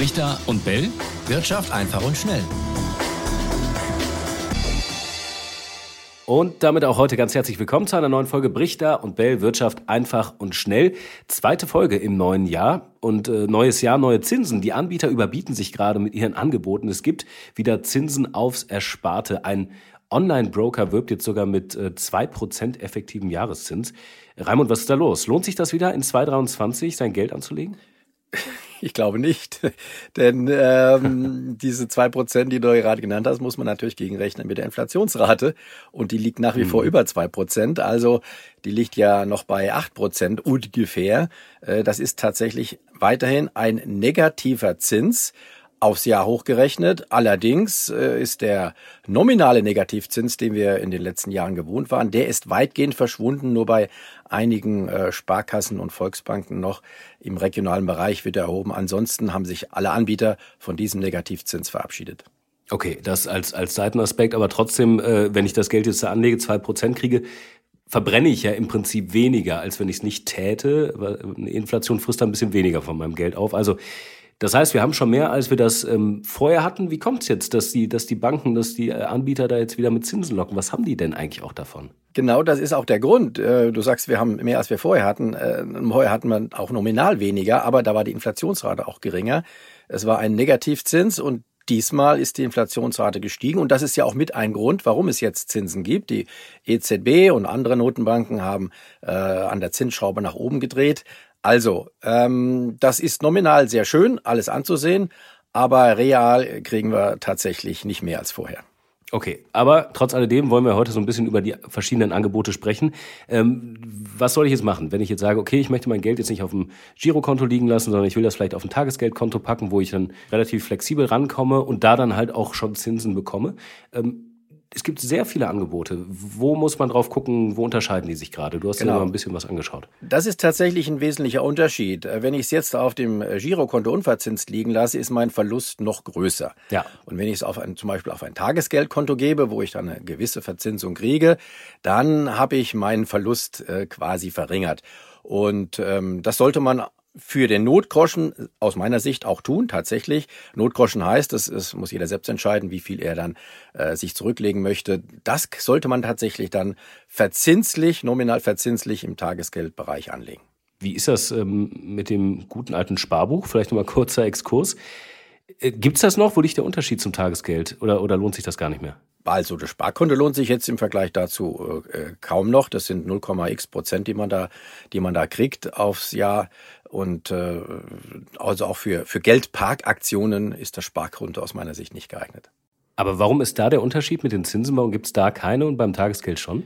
Brichter und Bell. Wirtschaft einfach und schnell. Und damit auch heute ganz herzlich willkommen zu einer neuen Folge Brichter und Bell Wirtschaft einfach und schnell. Zweite Folge im neuen Jahr und äh, neues Jahr, neue Zinsen. Die Anbieter überbieten sich gerade mit ihren Angeboten. Es gibt wieder Zinsen aufs Ersparte. Ein Online-Broker wirbt jetzt sogar mit äh, 2% effektivem Jahreszins. Raimund, was ist da los? Lohnt sich das wieder in 2023 sein Geld anzulegen? Ich glaube nicht, denn ähm, diese zwei Prozent, die du gerade genannt hast, muss man natürlich gegenrechnen mit der Inflationsrate und die liegt nach wie mhm. vor über zwei Prozent. Also die liegt ja noch bei acht Prozent ungefähr. Äh, das ist tatsächlich weiterhin ein negativer Zins aufs Jahr hochgerechnet. Allerdings äh, ist der nominale Negativzins, den wir in den letzten Jahren gewohnt waren, der ist weitgehend verschwunden. Nur bei einigen äh, Sparkassen und Volksbanken noch im regionalen Bereich wird er erhoben. Ansonsten haben sich alle Anbieter von diesem Negativzins verabschiedet. Okay, das als, als Seitenaspekt, aber trotzdem, äh, wenn ich das Geld jetzt da anlege, zwei Prozent kriege, verbrenne ich ja im Prinzip weniger, als wenn ich es nicht täte. Inflation frisst da ein bisschen weniger von meinem Geld auf. Also das heißt, wir haben schon mehr, als wir das ähm, vorher hatten. Wie kommt es jetzt, dass die, dass die Banken, dass die äh, Anbieter da jetzt wieder mit Zinsen locken? Was haben die denn eigentlich auch davon? Genau, das ist auch der Grund. Äh, du sagst, wir haben mehr, als wir vorher hatten. Äh, vorher hatten wir auch nominal weniger, aber da war die Inflationsrate auch geringer. Es war ein Negativzins und Diesmal ist die Inflationsrate gestiegen und das ist ja auch mit ein Grund, warum es jetzt Zinsen gibt. Die EZB und andere Notenbanken haben äh, an der Zinsschraube nach oben gedreht. Also, ähm, das ist nominal sehr schön, alles anzusehen, aber real kriegen wir tatsächlich nicht mehr als vorher. Okay, aber trotz alledem wollen wir heute so ein bisschen über die verschiedenen Angebote sprechen. Ähm, was soll ich jetzt machen, wenn ich jetzt sage, okay, ich möchte mein Geld jetzt nicht auf dem Girokonto liegen lassen, sondern ich will das vielleicht auf ein Tagesgeldkonto packen, wo ich dann relativ flexibel rankomme und da dann halt auch schon Zinsen bekomme. Ähm, es gibt sehr viele Angebote. Wo muss man drauf gucken? Wo unterscheiden die sich gerade? Du hast genau. ja mal ein bisschen was angeschaut. Das ist tatsächlich ein wesentlicher Unterschied. Äh, wenn ich es jetzt auf dem äh, Girokonto unverzinst liegen lasse, ist mein Verlust noch größer. Ja. Und wenn ich es auf ein, zum Beispiel auf ein Tagesgeldkonto gebe, wo ich dann eine gewisse Verzinsung kriege, dann habe ich meinen Verlust äh, quasi verringert. Und ähm, das sollte man für den Notgroschen aus meiner Sicht auch tun, tatsächlich. Notgroschen heißt, das muss jeder selbst entscheiden, wie viel er dann äh, sich zurücklegen möchte. Das sollte man tatsächlich dann verzinslich, nominal verzinslich im Tagesgeldbereich anlegen. Wie ist das ähm, mit dem guten alten Sparbuch? Vielleicht nochmal kurzer Exkurs. Äh, Gibt es das noch? Wo liegt der Unterschied zum Tagesgeld? Oder, oder lohnt sich das gar nicht mehr? Also das Sparkonto lohnt sich jetzt im Vergleich dazu äh, kaum noch. Das sind 0,x Prozent, die man da, die man da kriegt aufs Jahr. Und äh, also auch für, für Geldparkaktionen ist das Sparkonto aus meiner Sicht nicht geeignet. Aber warum ist da der Unterschied mit den Zinsen? Warum gibt es da keine und beim Tagesgeld schon?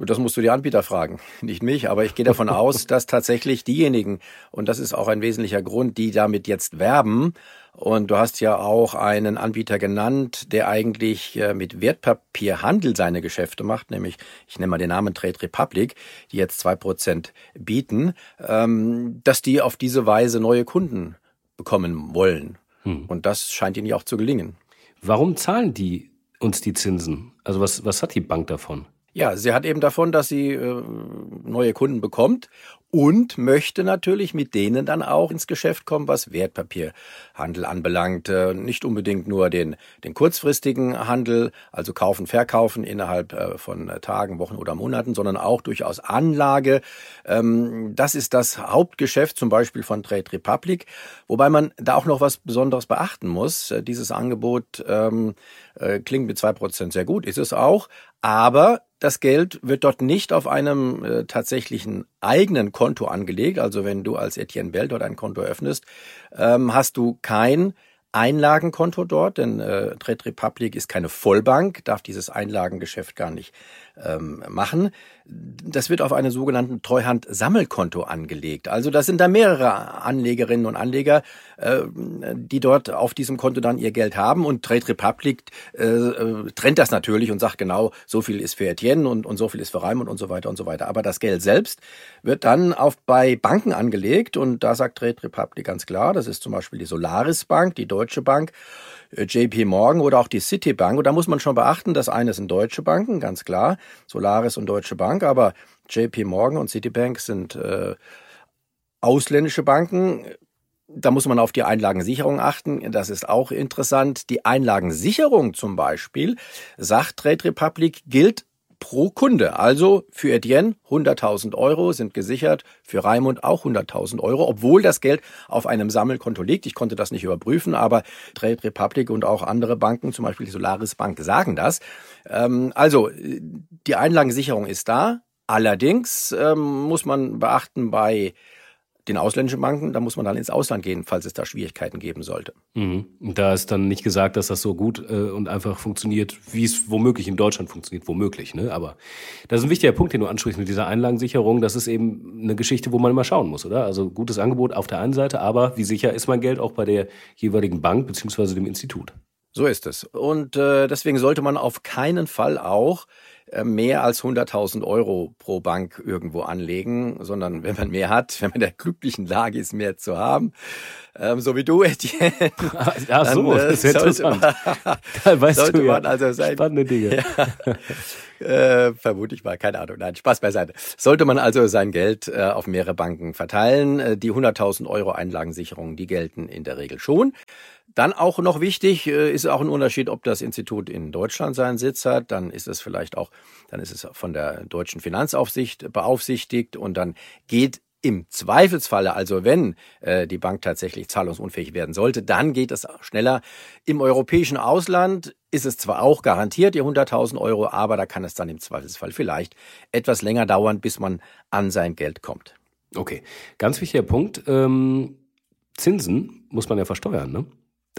Das musst du die Anbieter fragen, nicht mich, aber ich gehe davon aus, dass tatsächlich diejenigen, und das ist auch ein wesentlicher Grund, die damit jetzt werben, und du hast ja auch einen Anbieter genannt, der eigentlich äh, mit Wertpapierhandel seine Geschäfte macht, nämlich, ich nenne mal den Namen Trade Republic, die jetzt zwei Prozent bieten, ähm, dass die auf diese Weise neue Kunden bekommen wollen. Hm. Und das scheint ihnen ja auch zu gelingen. Warum zahlen die uns die Zinsen? Also was, was hat die Bank davon? Ja, sie hat eben davon, dass sie äh, neue Kunden bekommt und möchte natürlich mit denen dann auch ins Geschäft kommen, was Wertpapierhandel anbelangt. Äh, nicht unbedingt nur den, den kurzfristigen Handel, also kaufen, verkaufen innerhalb äh, von Tagen, Wochen oder Monaten, sondern auch durchaus Anlage. Ähm, das ist das Hauptgeschäft zum Beispiel von Trade Republic, wobei man da auch noch was Besonderes beachten muss. Äh, dieses Angebot ähm, klingt mit zwei Prozent sehr gut, ist es auch, aber das Geld wird dort nicht auf einem äh, tatsächlichen eigenen Konto angelegt. Also wenn du als Etienne Bell dort ein Konto öffnest, ähm, hast du kein Einlagenkonto dort, denn äh, Trade Republic ist keine Vollbank, darf dieses Einlagengeschäft gar nicht ähm, machen. Das wird auf einem sogenannten Treuhand-Sammelkonto angelegt. Also das sind da mehrere Anlegerinnen und Anleger, äh, die dort auf diesem Konto dann ihr Geld haben. Und Trade Republic äh, äh, trennt das natürlich und sagt genau, so viel ist für Etienne und, und so viel ist für Raimund und so weiter und so weiter. Aber das Geld selbst wird dann auf bei Banken angelegt und da sagt Trade Republic ganz klar, das ist zum Beispiel die Solaris Bank, die Deutsche Bank JP Morgan oder auch die Citibank. Und da muss man schon beachten, das eine sind deutsche Banken, ganz klar, Solaris und Deutsche Bank, aber JP Morgan und Citibank sind äh, ausländische Banken, Da muss man auf die Einlagensicherung achten. Das ist auch interessant. Die Einlagensicherung zum Beispiel, sagt Trade Republic, gilt pro Kunde. Also für Etienne 100.000 Euro sind gesichert, für Raimund auch 100.000 Euro, obwohl das Geld auf einem Sammelkonto liegt. Ich konnte das nicht überprüfen, aber Trade Republic und auch andere Banken, zum Beispiel die Solaris Bank, sagen das. Ähm, also die Einlagensicherung ist da. Allerdings ähm, muss man beachten bei den ausländischen Banken, da muss man dann ins Ausland gehen, falls es da Schwierigkeiten geben sollte. Mhm. Da ist dann nicht gesagt, dass das so gut äh, und einfach funktioniert, wie es womöglich in Deutschland funktioniert, womöglich. Ne? Aber das ist ein wichtiger Punkt, den du ansprichst mit dieser Einlagensicherung. Das ist eben eine Geschichte, wo man immer schauen muss, oder? Also gutes Angebot auf der einen Seite, aber wie sicher ist mein Geld auch bei der jeweiligen Bank beziehungsweise dem Institut? So ist es. Und äh, deswegen sollte man auf keinen Fall auch mehr als 100.000 Euro pro Bank irgendwo anlegen, sondern wenn man mehr hat, wenn man der glücklichen Lage ist, mehr zu haben, ähm, so wie du, Etienne. Ach so, dann, äh, das ist interessant. Man, da weißt du ja also sein, spannende Dinge. Ja, äh, vermute ich mal, keine Ahnung. Nein, Spaß beiseite. Sollte man also sein Geld äh, auf mehrere Banken verteilen, äh, die 100.000 Euro Einlagensicherung, die gelten in der Regel schon. Dann auch noch wichtig, äh, ist auch ein Unterschied, ob das Institut in Deutschland seinen Sitz hat, dann ist es vielleicht auch, dann ist es von der deutschen Finanzaufsicht beaufsichtigt und dann geht im Zweifelsfalle, also wenn äh, die Bank tatsächlich zahlungsunfähig werden sollte, dann geht es schneller. Im europäischen Ausland ist es zwar auch garantiert, die 100.000 Euro, aber da kann es dann im Zweifelsfall vielleicht etwas länger dauern, bis man an sein Geld kommt. Okay, ganz wichtiger Punkt. Ähm, Zinsen muss man ja versteuern, ne?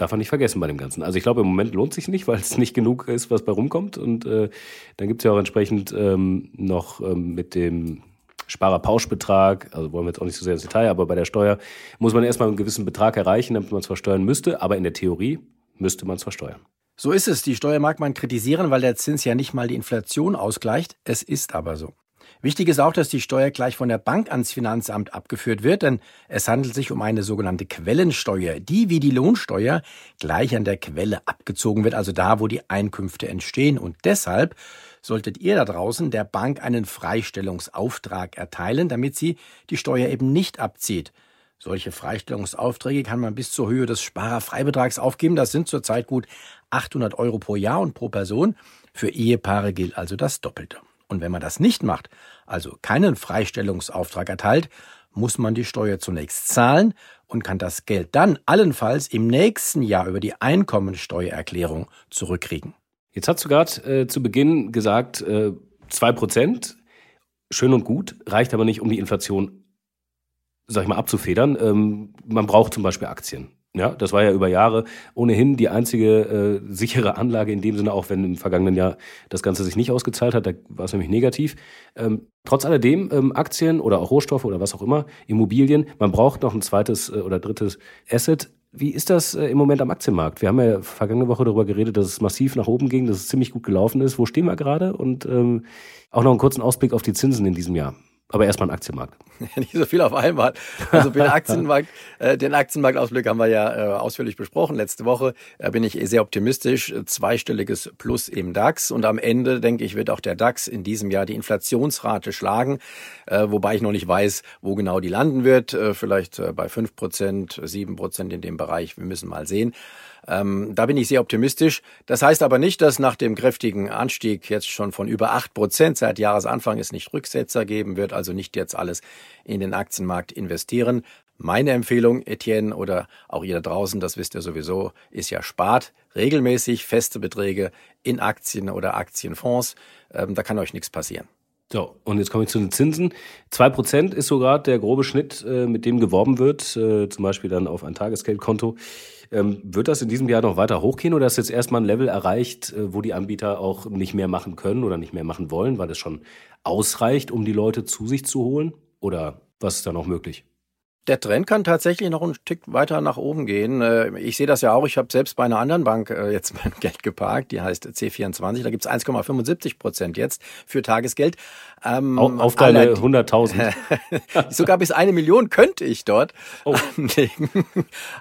Darf man nicht vergessen bei dem Ganzen. Also ich glaube, im Moment lohnt sich nicht, weil es nicht genug ist, was bei rumkommt. Und äh, dann gibt es ja auch entsprechend ähm, noch ähm, mit dem Sparerpauschbetrag, also wollen wir jetzt auch nicht so sehr ins Detail, aber bei der Steuer muss man erstmal einen gewissen Betrag erreichen, damit man es versteuern müsste. Aber in der Theorie müsste man es versteuern. So ist es. Die Steuer mag man kritisieren, weil der Zins ja nicht mal die Inflation ausgleicht. Es ist aber so. Wichtig ist auch, dass die Steuer gleich von der Bank ans Finanzamt abgeführt wird, denn es handelt sich um eine sogenannte Quellensteuer, die wie die Lohnsteuer gleich an der Quelle abgezogen wird, also da, wo die Einkünfte entstehen. Und deshalb solltet ihr da draußen der Bank einen Freistellungsauftrag erteilen, damit sie die Steuer eben nicht abzieht. Solche Freistellungsaufträge kann man bis zur Höhe des Sparerfreibetrags aufgeben. Das sind zurzeit gut 800 Euro pro Jahr und pro Person. Für Ehepaare gilt also das Doppelte. Und wenn man das nicht macht, also keinen Freistellungsauftrag erteilt, muss man die Steuer zunächst zahlen und kann das Geld dann allenfalls im nächsten Jahr über die Einkommensteuererklärung zurückkriegen. Jetzt hast du gerade äh, zu Beginn gesagt, äh, 2%, schön und gut, reicht aber nicht, um die Inflation, sag ich mal, abzufedern. Ähm, man braucht zum Beispiel Aktien. Ja, das war ja über Jahre ohnehin die einzige äh, sichere Anlage in dem Sinne, auch wenn im vergangenen Jahr das Ganze sich nicht ausgezahlt hat, da war es nämlich negativ. Ähm, trotz alledem, ähm, Aktien oder auch Rohstoffe oder was auch immer, Immobilien, man braucht noch ein zweites äh, oder drittes Asset. Wie ist das äh, im Moment am Aktienmarkt? Wir haben ja vergangene Woche darüber geredet, dass es massiv nach oben ging, dass es ziemlich gut gelaufen ist. Wo stehen wir gerade? Und ähm, auch noch einen kurzen Ausblick auf die Zinsen in diesem Jahr. Aber erstmal ein Aktienmarkt. Nicht so viel auf einmal. Also den Aktienmarkt, äh, den Aktienmarktausblick haben wir ja äh, ausführlich besprochen. Letzte Woche äh, bin ich sehr optimistisch. Zweistelliges Plus im DAX. Und am Ende, denke ich, wird auch der DAX in diesem Jahr die Inflationsrate schlagen. Äh, wobei ich noch nicht weiß, wo genau die landen wird. Äh, vielleicht äh, bei fünf Prozent, sieben Prozent in dem Bereich. Wir müssen mal sehen. Ähm, da bin ich sehr optimistisch. Das heißt aber nicht, dass nach dem kräftigen Anstieg jetzt schon von über acht Prozent seit Jahresanfang es nicht Rücksetzer geben wird, also nicht jetzt alles in den Aktienmarkt investieren. Meine Empfehlung, Etienne oder auch ihr da draußen, das wisst ihr sowieso, ist ja spart regelmäßig feste Beträge in Aktien oder Aktienfonds. Ähm, da kann euch nichts passieren. So, und jetzt komme ich zu den Zinsen. Zwei Prozent ist so gerade der grobe Schnitt, äh, mit dem geworben wird, äh, zum Beispiel dann auf ein Tagesgeldkonto. Ähm, wird das in diesem Jahr noch weiter hochgehen oder ist jetzt erstmal ein Level erreicht, äh, wo die Anbieter auch nicht mehr machen können oder nicht mehr machen wollen, weil es schon ausreicht, um die Leute zu sich zu holen? Oder was ist da noch möglich? Der Trend kann tatsächlich noch ein Stück weiter nach oben gehen. Äh, ich sehe das ja auch. Ich habe selbst bei einer anderen Bank äh, jetzt mein Geld geparkt. Die heißt C24. Da gibt's 1,75 Prozent jetzt für Tagesgeld. Ähm, auf deine 100.000. Sogar bis eine Million könnte ich dort oh. anlegen,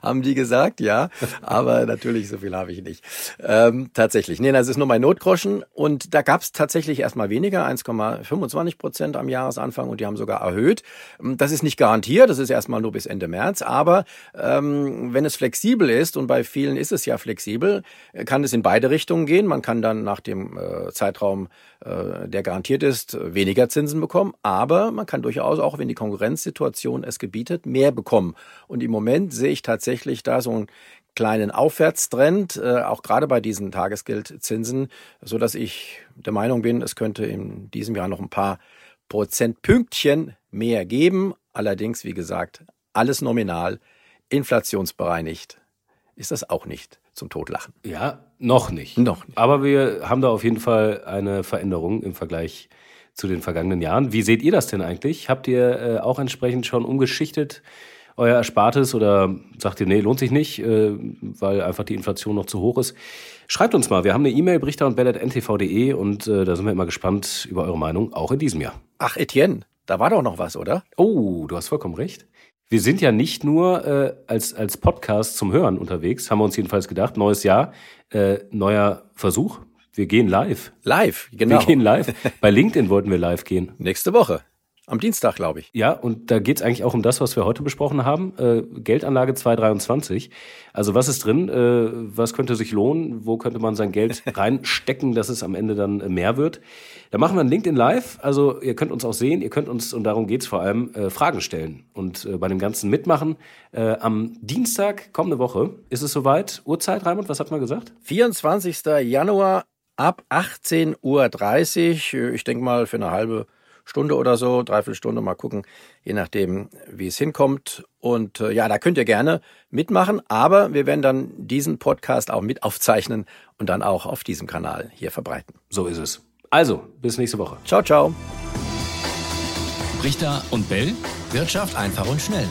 haben die gesagt, ja. Aber natürlich, so viel habe ich nicht. Ähm, tatsächlich. Nee, das ist nur mein Notgroschen. Und da gab es tatsächlich erstmal weniger, 1,25 Prozent am Jahresanfang. Und die haben sogar erhöht. Das ist nicht garantiert. Das ist erstmal erstmal nur bis Ende März. Aber ähm, wenn es flexibel ist, und bei vielen ist es ja flexibel, kann es in beide Richtungen gehen. Man kann dann nach dem äh, Zeitraum, äh, der garantiert ist, weniger Zinsen bekommen. Aber man kann durchaus auch, wenn die Konkurrenzsituation es gebietet, mehr bekommen. Und im Moment sehe ich tatsächlich da so ein kleinen Aufwärtstrend, äh, auch gerade bei diesen Tagesgeldzinsen, so dass ich der Meinung bin, es könnte in diesem Jahr noch ein paar Prozentpünktchen mehr geben. Allerdings, wie gesagt, alles nominal, inflationsbereinigt ist das auch nicht zum Totlachen. Ja, noch nicht. Noch nicht. Aber wir haben da auf jeden Fall eine Veränderung im Vergleich zu den vergangenen Jahren. Wie seht ihr das denn eigentlich? Habt ihr äh, auch entsprechend schon umgeschichtet? Euer Erspartes oder sagt ihr, nee, lohnt sich nicht, äh, weil einfach die Inflation noch zu hoch ist? Schreibt uns mal. Wir haben eine E-Mail, brichter und ntv.de und äh, da sind wir immer gespannt über eure Meinung, auch in diesem Jahr. Ach, Etienne, da war doch noch was, oder? Oh, du hast vollkommen recht. Wir sind ja nicht nur äh, als, als Podcast zum Hören unterwegs, haben wir uns jedenfalls gedacht. Neues Jahr, äh, neuer Versuch. Wir gehen live. Live, genau. Wir gehen live. Bei LinkedIn wollten wir live gehen. Nächste Woche. Am Dienstag, glaube ich. Ja, und da geht's eigentlich auch um das, was wir heute besprochen haben. Äh, Geldanlage 223. Also was ist drin? Äh, was könnte sich lohnen? Wo könnte man sein Geld reinstecken, dass es am Ende dann mehr wird? Da machen wir ein LinkedIn Live. Also ihr könnt uns auch sehen. Ihr könnt uns, und darum geht's vor allem, äh, Fragen stellen. Und äh, bei dem Ganzen mitmachen. Äh, am Dienstag, kommende Woche, ist es soweit. Uhrzeit, Raimund, was hat man gesagt? 24. Januar ab 18.30 Uhr. Ich denke mal für eine halbe Stunde oder so, dreiviertel Stunde, mal gucken, je nachdem, wie es hinkommt. Und äh, ja, da könnt ihr gerne mitmachen, aber wir werden dann diesen Podcast auch mit aufzeichnen und dann auch auf diesem Kanal hier verbreiten. So ist es. Also, bis nächste Woche. Ciao, ciao. Richter und Bell. Wirtschaft einfach und schnell.